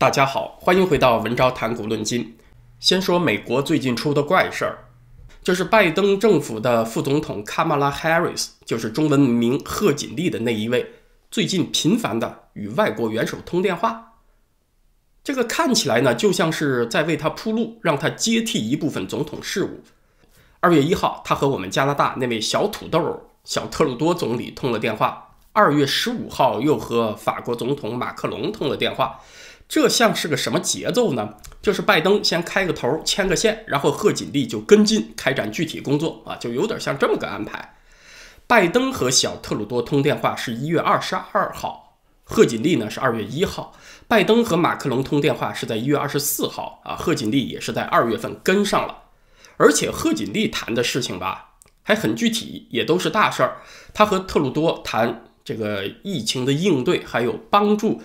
大家好，欢迎回到文昭谈古论今。先说美国最近出的怪事儿，就是拜登政府的副总统卡马拉·哈里斯，就是中文名贺锦丽的那一位，最近频繁的与外国元首通电话。这个看起来呢，就像是在为他铺路，让他接替一部分总统事务。二月一号，他和我们加拿大那位小土豆小特鲁多总理通了电话。二月十五号，又和法国总统马克龙通了电话。这像是个什么节奏呢？就是拜登先开个头，牵个线，然后贺锦丽就跟进开展具体工作啊，就有点像这么个安排。拜登和小特鲁多通电话是一月二十二号，贺锦丽呢是二月一号。拜登和马克龙通电话是在一月二十四号啊，贺锦丽也是在二月份跟上了。而且贺锦丽谈的事情吧，还很具体，也都是大事儿。他和特鲁多谈这个疫情的应对，还有帮助。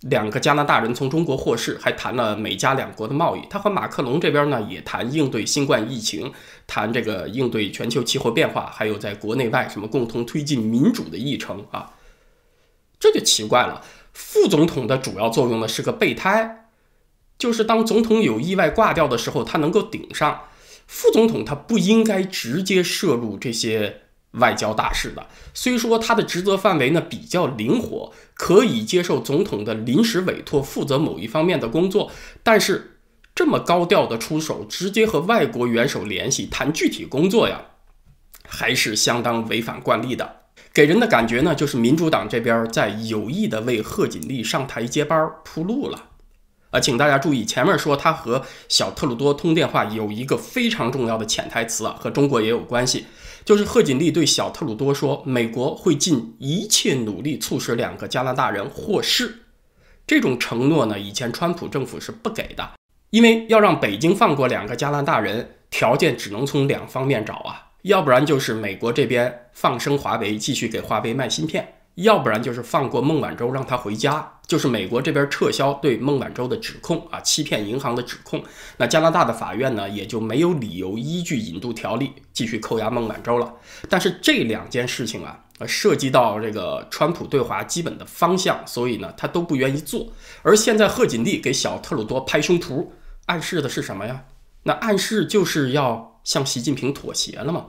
两个加拿大人从中国获释，还谈了美加两国的贸易。他和马克龙这边呢，也谈应对新冠疫情，谈这个应对全球气候变化，还有在国内外什么共同推进民主的议程啊。这就奇怪了，副总统的主要作用呢是个备胎，就是当总统有意外挂掉的时候，他能够顶上。副总统他不应该直接涉入这些。外交大事的，虽说他的职责范围呢比较灵活，可以接受总统的临时委托，负责某一方面的工作，但是这么高调的出手，直接和外国元首联系谈具体工作呀，还是相当违反惯例的。给人的感觉呢，就是民主党这边在有意的为贺锦丽上台接班铺路了。啊，请大家注意，前面说他和小特鲁多通电话有一个非常重要的潜台词啊，和中国也有关系。就是贺锦丽对小特鲁多说：“美国会尽一切努力促使两个加拿大人获释。”这种承诺呢，以前川普政府是不给的，因为要让北京放过两个加拿大人，条件只能从两方面找啊，要不然就是美国这边放生华为，继续给华为卖芯片。要不然就是放过孟晚舟，让他回家，就是美国这边撤销对孟晚舟的指控啊，欺骗银行的指控。那加拿大的法院呢，也就没有理由依据引渡条例继续扣押孟晚舟了。但是这两件事情啊，涉及到这个川普对华基本的方向，所以呢，他都不愿意做。而现在贺锦丽给小特鲁多拍胸脯，暗示的是什么呀？那暗示就是要向习近平妥协了吗？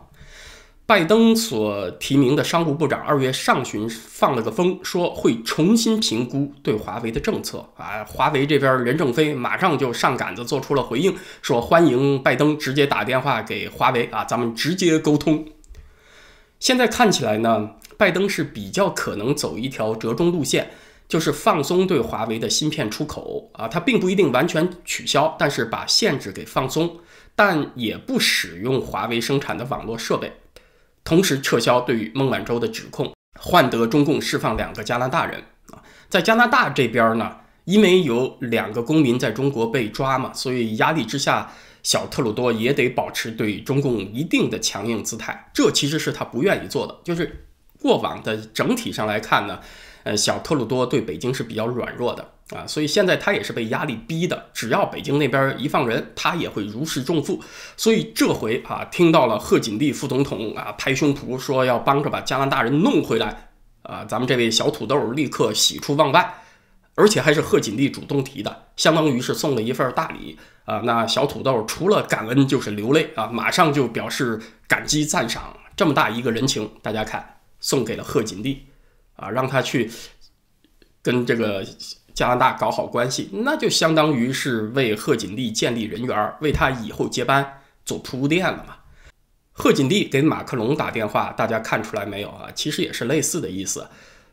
拜登所提名的商务部长二月上旬放了个风，说会重新评估对华为的政策啊。华为这边任正非马上就上杆子做出了回应，说欢迎拜登直接打电话给华为啊，咱们直接沟通。现在看起来呢，拜登是比较可能走一条折中路线，就是放松对华为的芯片出口啊，他并不一定完全取消，但是把限制给放松，但也不使用华为生产的网络设备。同时撤销对于孟晚舟的指控，换得中共释放两个加拿大人啊。在加拿大这边呢，因为有两个公民在中国被抓嘛，所以压力之下，小特鲁多也得保持对中共一定的强硬姿态。这其实是他不愿意做的，就是过往的整体上来看呢。呃，小特鲁多对北京是比较软弱的啊，所以现在他也是被压力逼的。只要北京那边一放人，他也会如释重负。所以这回啊，听到了贺锦丽副总统啊拍胸脯说要帮着把加拿大人弄回来啊，咱们这位小土豆立刻喜出望外，而且还是贺锦丽主动提的，相当于是送了一份大礼啊。那小土豆除了感恩就是流泪啊，马上就表示感激赞赏，这么大一个人情，大家看送给了贺锦丽。啊，让他去跟这个加拿大搞好关系，那就相当于是为贺锦丽建立人缘，为他以后接班做铺垫了嘛。贺锦丽给马克龙打电话，大家看出来没有啊？其实也是类似的意思。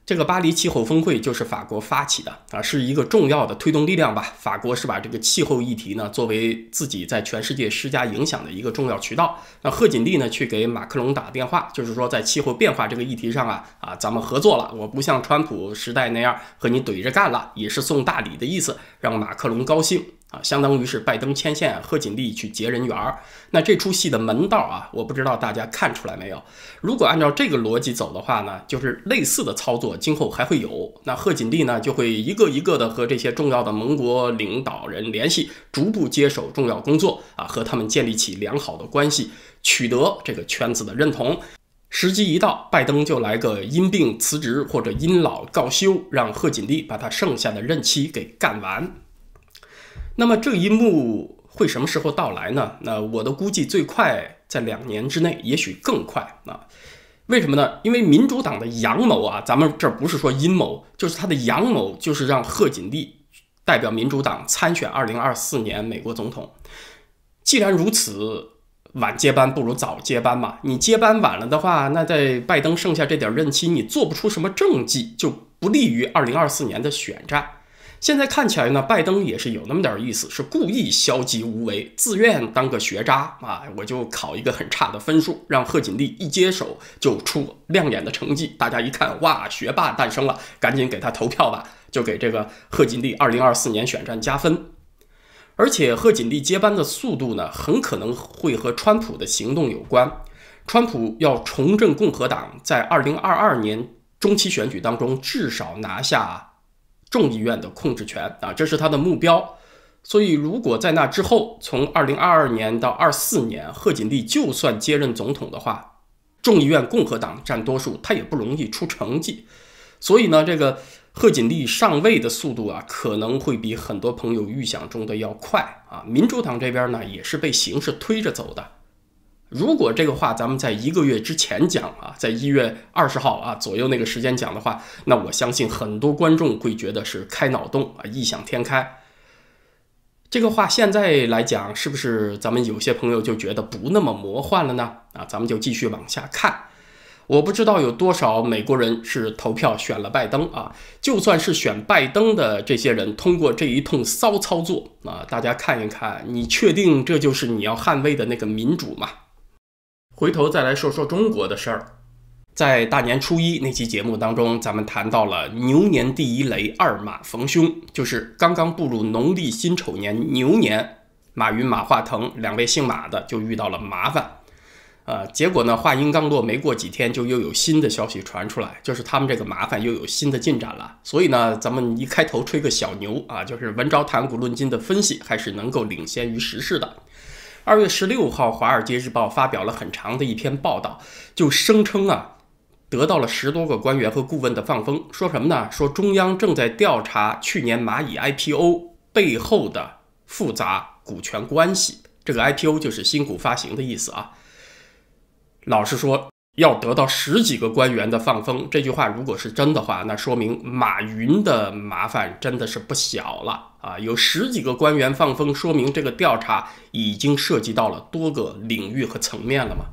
这个巴黎气候峰会就是法国发起的啊，是一个重要的推动力量吧。法国是把这个气候议题呢作为自己在全世界施加影响的一个重要渠道。那贺锦丽呢去给马克龙打电话，就是说在气候变化这个议题上啊啊，咱们合作了，我不像川普时代那样和你怼着干了，也是送大礼的意思，让马克龙高兴。啊，相当于是拜登牵线，贺锦丽去结人缘儿。那这出戏的门道啊，我不知道大家看出来没有？如果按照这个逻辑走的话呢，就是类似的操作今后还会有。那贺锦丽呢，就会一个一个的和这些重要的盟国领导人联系，逐步接手重要工作啊，和他们建立起良好的关系，取得这个圈子的认同。时机一到，拜登就来个因病辞职或者因老告休，让贺锦丽把他剩下的任期给干完。那么这一幕会什么时候到来呢？那我的估计最快在两年之内，也许更快啊。为什么呢？因为民主党的阳谋啊，咱们这不是说阴谋，就是他的阳谋，就是让贺锦丽代表民主党参选二零二四年美国总统。既然如此，晚接班不如早接班嘛。你接班晚了的话，那在拜登剩下这点任期，你做不出什么政绩，就不利于二零二四年的选战。现在看起来呢，拜登也是有那么点意思，是故意消极无为，自愿当个学渣啊！我就考一个很差的分数，让贺锦丽一接手就出亮眼的成绩，大家一看，哇，学霸诞生了，赶紧给他投票吧，就给这个贺锦丽二零二四年选战加分。而且贺锦丽接班的速度呢，很可能会和川普的行动有关。川普要重振共和党，在二零二二年中期选举当中至少拿下。众议院的控制权啊，这是他的目标。所以，如果在那之后，从二零二二年到二四年，贺锦丽就算接任总统的话，众议院共和党占多数，他也不容易出成绩。所以呢，这个贺锦丽上位的速度啊，可能会比很多朋友预想中的要快啊。民主党这边呢，也是被形势推着走的。如果这个话咱们在一个月之前讲啊，在一月二十号啊左右那个时间讲的话，那我相信很多观众会觉得是开脑洞啊，异想天开。这个话现在来讲，是不是咱们有些朋友就觉得不那么魔幻了呢？啊，咱们就继续往下看。我不知道有多少美国人是投票选了拜登啊，就算是选拜登的这些人，通过这一通骚操作啊，大家看一看，你确定这就是你要捍卫的那个民主吗？回头再来说说中国的事儿，在大年初一那期节目当中，咱们谈到了牛年第一雷，二马逢凶，就是刚刚步入农历辛丑年牛年，马云、马化腾两位姓马的就遇到了麻烦，呃，结果呢，话音刚落，没过几天就又有新的消息传出来，就是他们这个麻烦又有新的进展了。所以呢，咱们一开头吹个小牛啊，就是文昭谈股论金的分析还是能够领先于时事的。二月十六号，《华尔街日报》发表了很长的一篇报道，就声称啊，得到了十多个官员和顾问的放风，说什么呢？说中央正在调查去年蚂蚁 IPO 背后的复杂股权关系。这个 IPO 就是新股发行的意思啊。老实说。要得到十几个官员的放风，这句话如果是真的话，那说明马云的麻烦真的是不小了啊！有十几个官员放风，说明这个调查已经涉及到了多个领域和层面了嘛？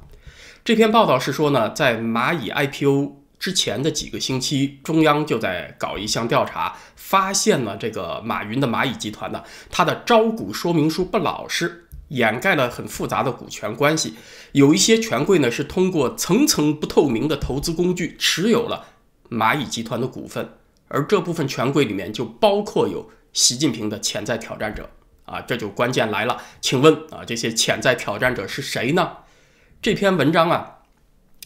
这篇报道是说呢，在蚂蚁 IPO 之前的几个星期，中央就在搞一项调查，发现了这个马云的蚂蚁集团呢，它的招股说明书不老实。掩盖了很复杂的股权关系，有一些权贵呢是通过层层不透明的投资工具持有了蚂蚁集团的股份，而这部分权贵里面就包括有习近平的潜在挑战者啊，这就关键来了，请问啊，这些潜在挑战者是谁呢？这篇文章啊，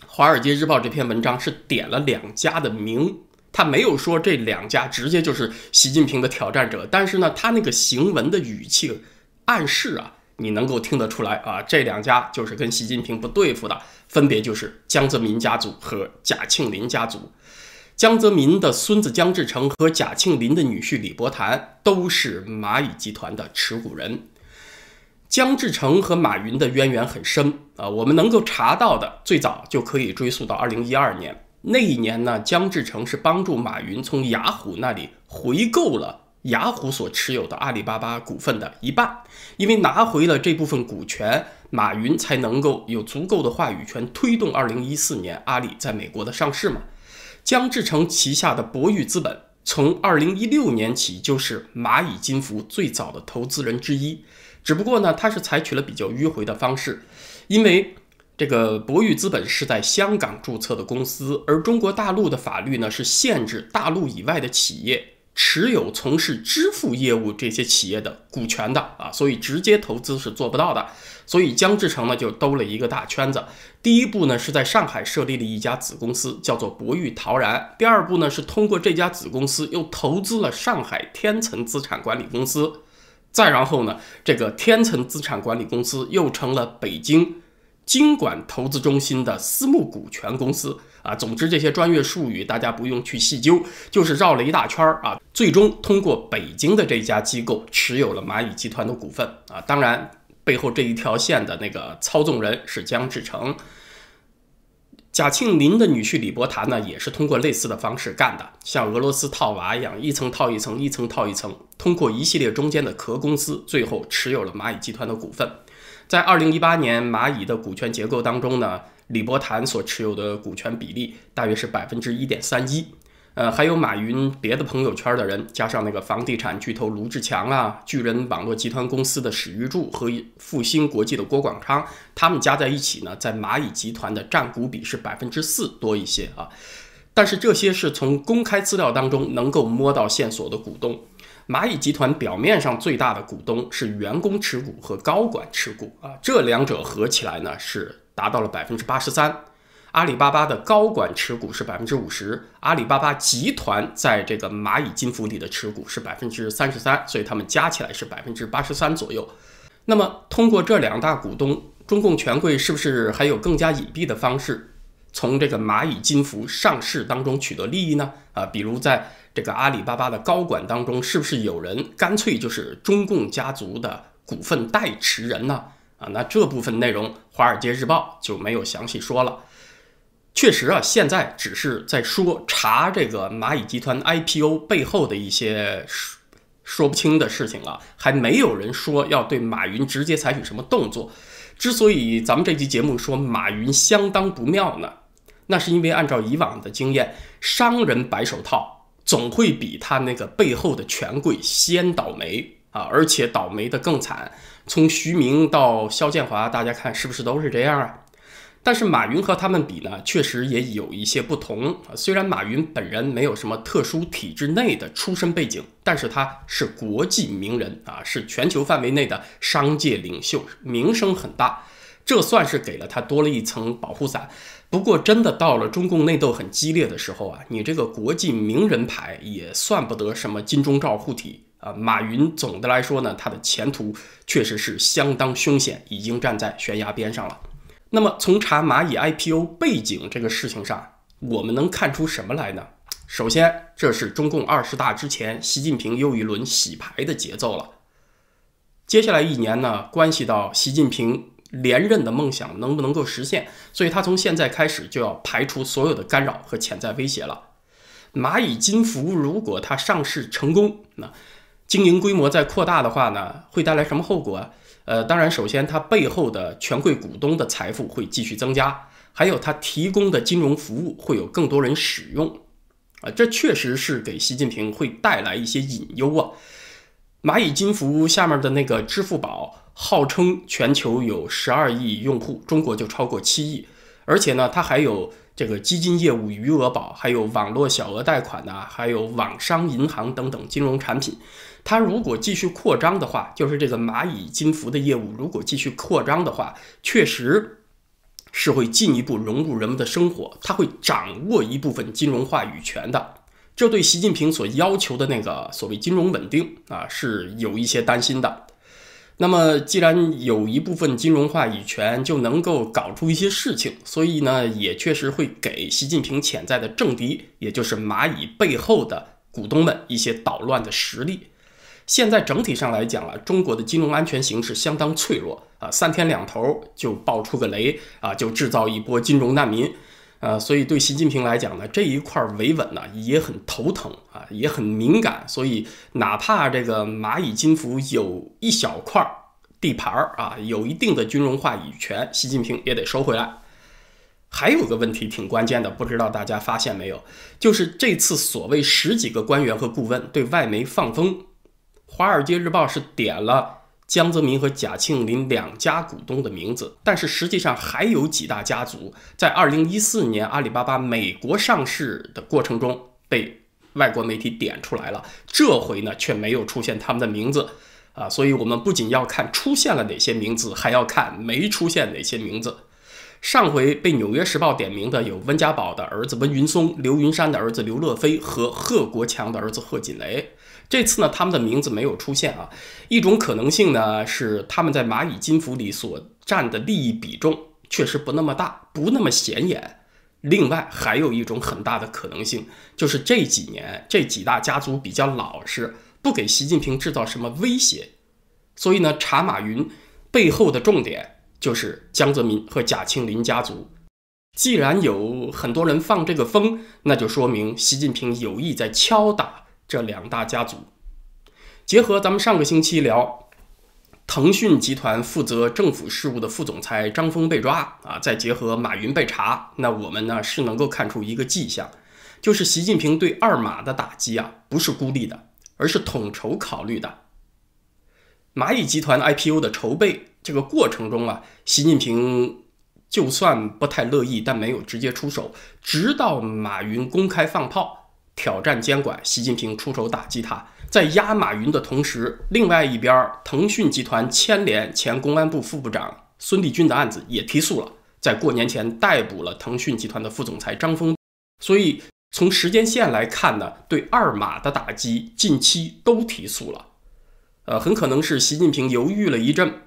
《华尔街日报》这篇文章是点了两家的名，他没有说这两家直接就是习近平的挑战者，但是呢，他那个行文的语气暗示啊。你能够听得出来啊，这两家就是跟习近平不对付的，分别就是江泽民家族和贾庆林家族。江泽民的孙子江志成和贾庆林的女婿李伯潭都是蚂蚁集团的持股人。江志成和马云的渊源很深啊，我们能够查到的最早就可以追溯到二零一二年。那一年呢，江志成是帮助马云从雅虎那里回购了。雅虎所持有的阿里巴巴股份的一半，因为拿回了这部分股权，马云才能够有足够的话语权推动二零一四年阿里在美国的上市嘛。江志成旗下的博裕资本从二零一六年起就是蚂蚁金服最早的投资人之一，只不过呢，他是采取了比较迂回的方式，因为这个博裕资本是在香港注册的公司，而中国大陆的法律呢是限制大陆以外的企业。持有从事支付业务这些企业的股权的啊，所以直接投资是做不到的。所以江志成呢就兜了一个大圈子。第一步呢是在上海设立了一家子公司，叫做博裕陶然。第二步呢是通过这家子公司又投资了上海天层资产管理公司。再然后呢，这个天层资产管理公司又成了北京经管投资中心的私募股权公司啊。总之，这些专业术语大家不用去细究，就是绕了一大圈儿啊。最终通过北京的这家机构持有了蚂蚁集团的股份啊。当然，背后这一条线的那个操纵人是姜志成。贾庆林的女婿李伯谈呢，也是通过类似的方式干的，像俄罗斯套娃一样，一层套一层，一层套一层，通过一系列中间的壳公司，最后持有了蚂蚁集团的股份。在二零一八年蚂蚁的股权结构当中呢，李伯谈所持有的股权比例大约是百分之一点三一。呃，还有马云别的朋友圈的人，加上那个房地产巨头卢志强啊，巨人网络集团公司的史玉柱和复星国际的郭广昌，他们加在一起呢，在蚂蚁集团的占股比是百分之四多一些啊。但是这些是从公开资料当中能够摸到线索的股东。蚂蚁集团表面上最大的股东是员工持股和高管持股啊，这两者合起来呢是达到了百分之八十三。阿里巴巴的高管持股是百分之五十，阿里巴巴集团在这个蚂蚁金服里的持股是百分之三十三，所以他们加起来是百分之八十三左右。那么，通过这两大股东，中共权贵是不是还有更加隐蔽的方式，从这个蚂蚁金服上市当中取得利益呢？啊，比如在这个阿里巴巴的高管当中，是不是有人干脆就是中共家族的股份代持人呢？啊，那这部分内容，《华尔街日报》就没有详细说了。确实啊，现在只是在说查这个蚂蚁集团 IPO 背后的一些说说不清的事情了，还没有人说要对马云直接采取什么动作。之所以咱们这期节目说马云相当不妙呢，那是因为按照以往的经验，商人白手套总会比他那个背后的权贵先倒霉啊，而且倒霉的更惨。从徐明到肖建华，大家看是不是都是这样啊？但是马云和他们比呢，确实也有一些不同啊。虽然马云本人没有什么特殊体制内的出身背景，但是他是国际名人啊，是全球范围内的商界领袖，名声很大，这算是给了他多了一层保护伞。不过，真的到了中共内斗很激烈的时候啊，你这个国际名人牌也算不得什么金钟罩护体啊。马云总的来说呢，他的前途确实是相当凶险，已经站在悬崖边上了。那么，从查蚂蚁 IPO 背景这个事情上，我们能看出什么来呢？首先，这是中共二十大之前，习近平又一轮洗牌的节奏了。接下来一年呢，关系到习近平连任的梦想能不能够实现，所以他从现在开始就要排除所有的干扰和潜在威胁了。蚂蚁金服如果它上市成功，那经营规模再扩大的话呢，会带来什么后果？呃，当然，首先它背后的权贵股东的财富会继续增加，还有它提供的金融服务会有更多人使用，啊，这确实是给习近平会带来一些隐忧啊。蚂蚁金服下面的那个支付宝，号称全球有十二亿用户，中国就超过七亿，而且呢，它还有这个基金业务余额宝，还有网络小额贷款呐，还有网商银行等等金融产品。它如果继续扩张的话，就是这个蚂蚁金服的业务如果继续扩张的话，确实是会进一步融入人们的生活，它会掌握一部分金融话语权的。这对习近平所要求的那个所谓金融稳定啊，是有一些担心的。那么，既然有一部分金融话语权就能够搞出一些事情，所以呢，也确实会给习近平潜在的政敌，也就是蚂蚁背后的股东们一些捣乱的实力。现在整体上来讲啊，中国的金融安全形势相当脆弱啊，三天两头就爆出个雷啊，就制造一波金融难民，呃，所以对习近平来讲呢，这一块维稳呢也很头疼啊，也很敏感，所以哪怕这个蚂蚁金服有一小块地盘儿啊，有一定的金融话语权，习近平也得收回来。还有个问题挺关键的，不知道大家发现没有，就是这次所谓十几个官员和顾问对外媒放风。《华尔街日报》是点了江泽民和贾庆林两家股东的名字，但是实际上还有几大家族在2014年阿里巴巴美国上市的过程中被外国媒体点出来了，这回呢却没有出现他们的名字啊，所以我们不仅要看出现了哪些名字，还要看没出现哪些名字。上回被《纽约时报》点名的有温家宝的儿子温云松、刘云山的儿子刘乐飞和贺国强的儿子贺锦雷。这次呢，他们的名字没有出现啊。一种可能性呢，是他们在蚂蚁金服里所占的利益比重确实不那么大，不那么显眼。另外，还有一种很大的可能性，就是这几年这几大家族比较老实，不给习近平制造什么威胁，所以呢，查马云背后的重点就是江泽民和贾庆林家族。既然有很多人放这个风，那就说明习近平有意在敲打这两大家族。结合咱们上个星期聊。腾讯集团负责政府事务的副总裁张峰被抓啊，再结合马云被查，那我们呢是能够看出一个迹象，就是习近平对二马的打击啊，不是孤立的，而是统筹考虑的。蚂蚁集团 IPO 的筹备这个过程中啊，习近平就算不太乐意，但没有直接出手，直到马云公开放炮挑战监管，习近平出手打击他。在压马云的同时，另外一边，腾讯集团牵连前公安部副部长孙立军的案子也提速了，在过年前逮捕了腾讯集团的副总裁张峰。所以从时间线来看呢，对二马的打击近期都提速了。呃，很可能是习近平犹豫了一阵，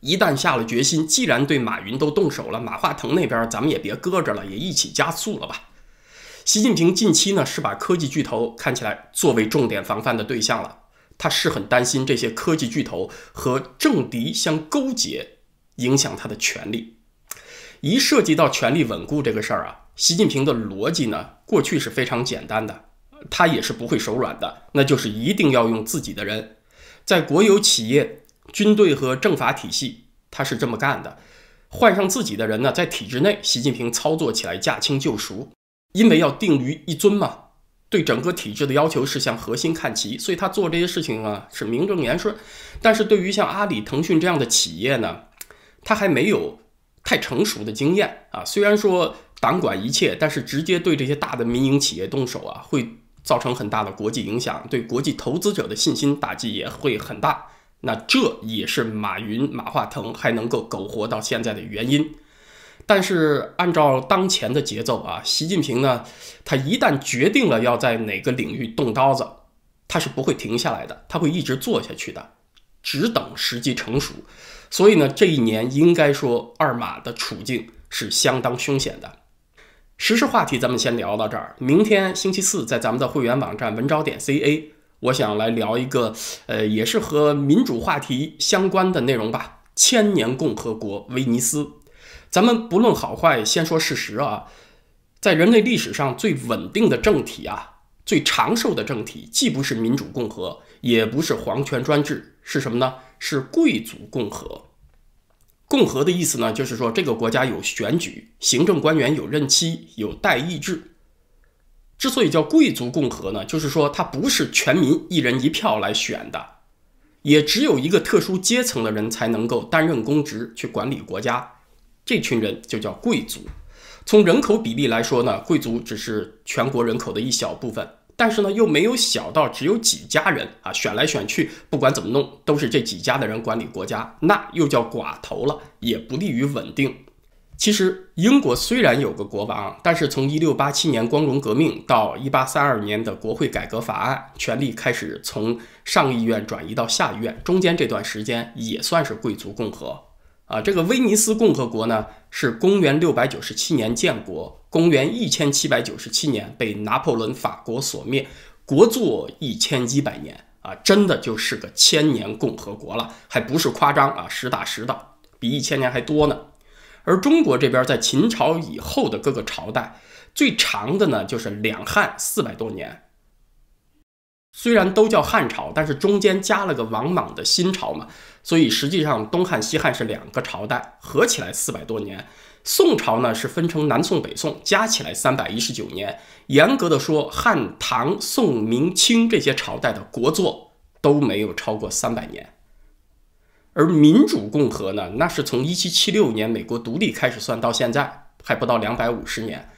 一旦下了决心，既然对马云都动手了，马化腾那边咱们也别搁着了，也一起加速了吧。习近平近期呢是把科技巨头看起来作为重点防范的对象了，他是很担心这些科技巨头和政敌相勾结，影响他的权力。一涉及到权力稳固这个事儿啊，习近平的逻辑呢过去是非常简单的，他也是不会手软的，那就是一定要用自己的人，在国有企业、军队和政法体系，他是这么干的，换上自己的人呢，在体制内，习近平操作起来驾轻就熟。因为要定于一尊嘛，对整个体制的要求是向核心看齐，所以他做这些事情啊是名正言顺。但是对于像阿里、腾讯这样的企业呢，他还没有太成熟的经验啊。虽然说党管一切，但是直接对这些大的民营企业动手啊，会造成很大的国际影响，对国际投资者的信心打击也会很大。那这也是马云、马化腾还能够苟活到现在的原因。但是按照当前的节奏啊，习近平呢，他一旦决定了要在哪个领域动刀子，他是不会停下来的，他会一直做下去的，只等时机成熟。所以呢，这一年应该说二马的处境是相当凶险的。时事话题咱们先聊到这儿，明天星期四在咱们的会员网站文招点 ca，我想来聊一个，呃，也是和民主话题相关的内容吧，千年共和国威尼斯。咱们不论好坏，先说事实啊，在人类历史上最稳定的政体啊，最长寿的政体，既不是民主共和，也不是皇权专制，是什么呢？是贵族共和。共和的意思呢，就是说这个国家有选举，行政官员有任期，有代议制。之所以叫贵族共和呢，就是说它不是全民一人一票来选的，也只有一个特殊阶层的人才能够担任公职去管理国家。这群人就叫贵族。从人口比例来说呢，贵族只是全国人口的一小部分，但是呢，又没有小到只有几家人啊，选来选去，不管怎么弄，都是这几家的人管理国家，那又叫寡头了，也不利于稳定。其实，英国虽然有个国王，但是从1687年光荣革命到1832年的国会改革法案，权力开始从上议院转移到下议院，中间这段时间也算是贵族共和。啊，这个威尼斯共和国呢，是公元六百九十七年建国，公元一千七百九十七年被拿破仑法国所灭，国祚一千一百年啊，真的就是个千年共和国了，还不是夸张啊，实打实的，比一千年还多呢。而中国这边在秦朝以后的各个朝代，最长的呢就是两汉四百多年。虽然都叫汉朝，但是中间加了个王莽的新朝嘛，所以实际上东汉、西汉是两个朝代，合起来四百多年。宋朝呢是分成南宋、北宋，加起来三百一十九年。严格的说，汉、唐、宋、明、清这些朝代的国祚都没有超过三百年。而民主共和呢，那是从一七七六年美国独立开始算到现在，还不到两百五十年。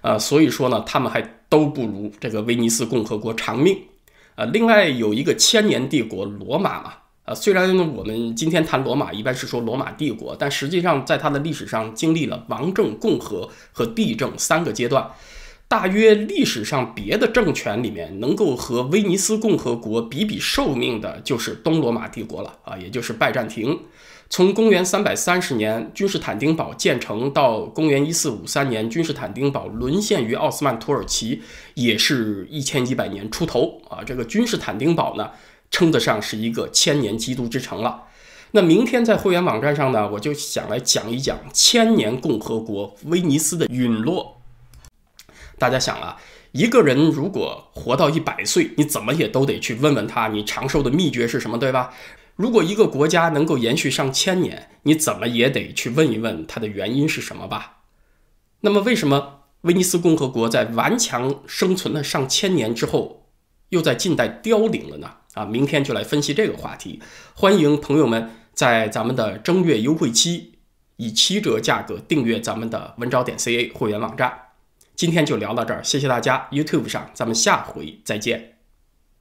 呃，所以说呢，他们还都不如这个威尼斯共和国长命。呃，另外有一个千年帝国罗马嘛，啊，虽然我们今天谈罗马一般是说罗马帝国，但实际上在它的历史上经历了王政、共和和帝政三个阶段。大约历史上别的政权里面能够和威尼斯共和国比比寿命的，就是东罗马帝国了啊，也就是拜占庭。从公元三百三十年君士坦丁堡建成到公元一四五三年君士坦丁堡沦陷于奥斯曼土耳其，也是一千一百年出头啊。这个君士坦丁堡呢，称得上是一个千年基督之城了。那明天在会员网站上呢，我就想来讲一讲千年共和国威尼斯的陨落。大家想啊，一个人如果活到一百岁，你怎么也都得去问问他，你长寿的秘诀是什么，对吧？如果一个国家能够延续上千年，你怎么也得去问一问它的原因是什么吧？那么，为什么威尼斯共和国在顽强生存了上千年之后，又在近代凋零了呢？啊，明天就来分析这个话题。欢迎朋友们在咱们的正月优惠期以七折价格订阅咱们的文招点 ca 会员网站。今天就聊到这儿，谢谢大家。YouTube 上咱们下回再见。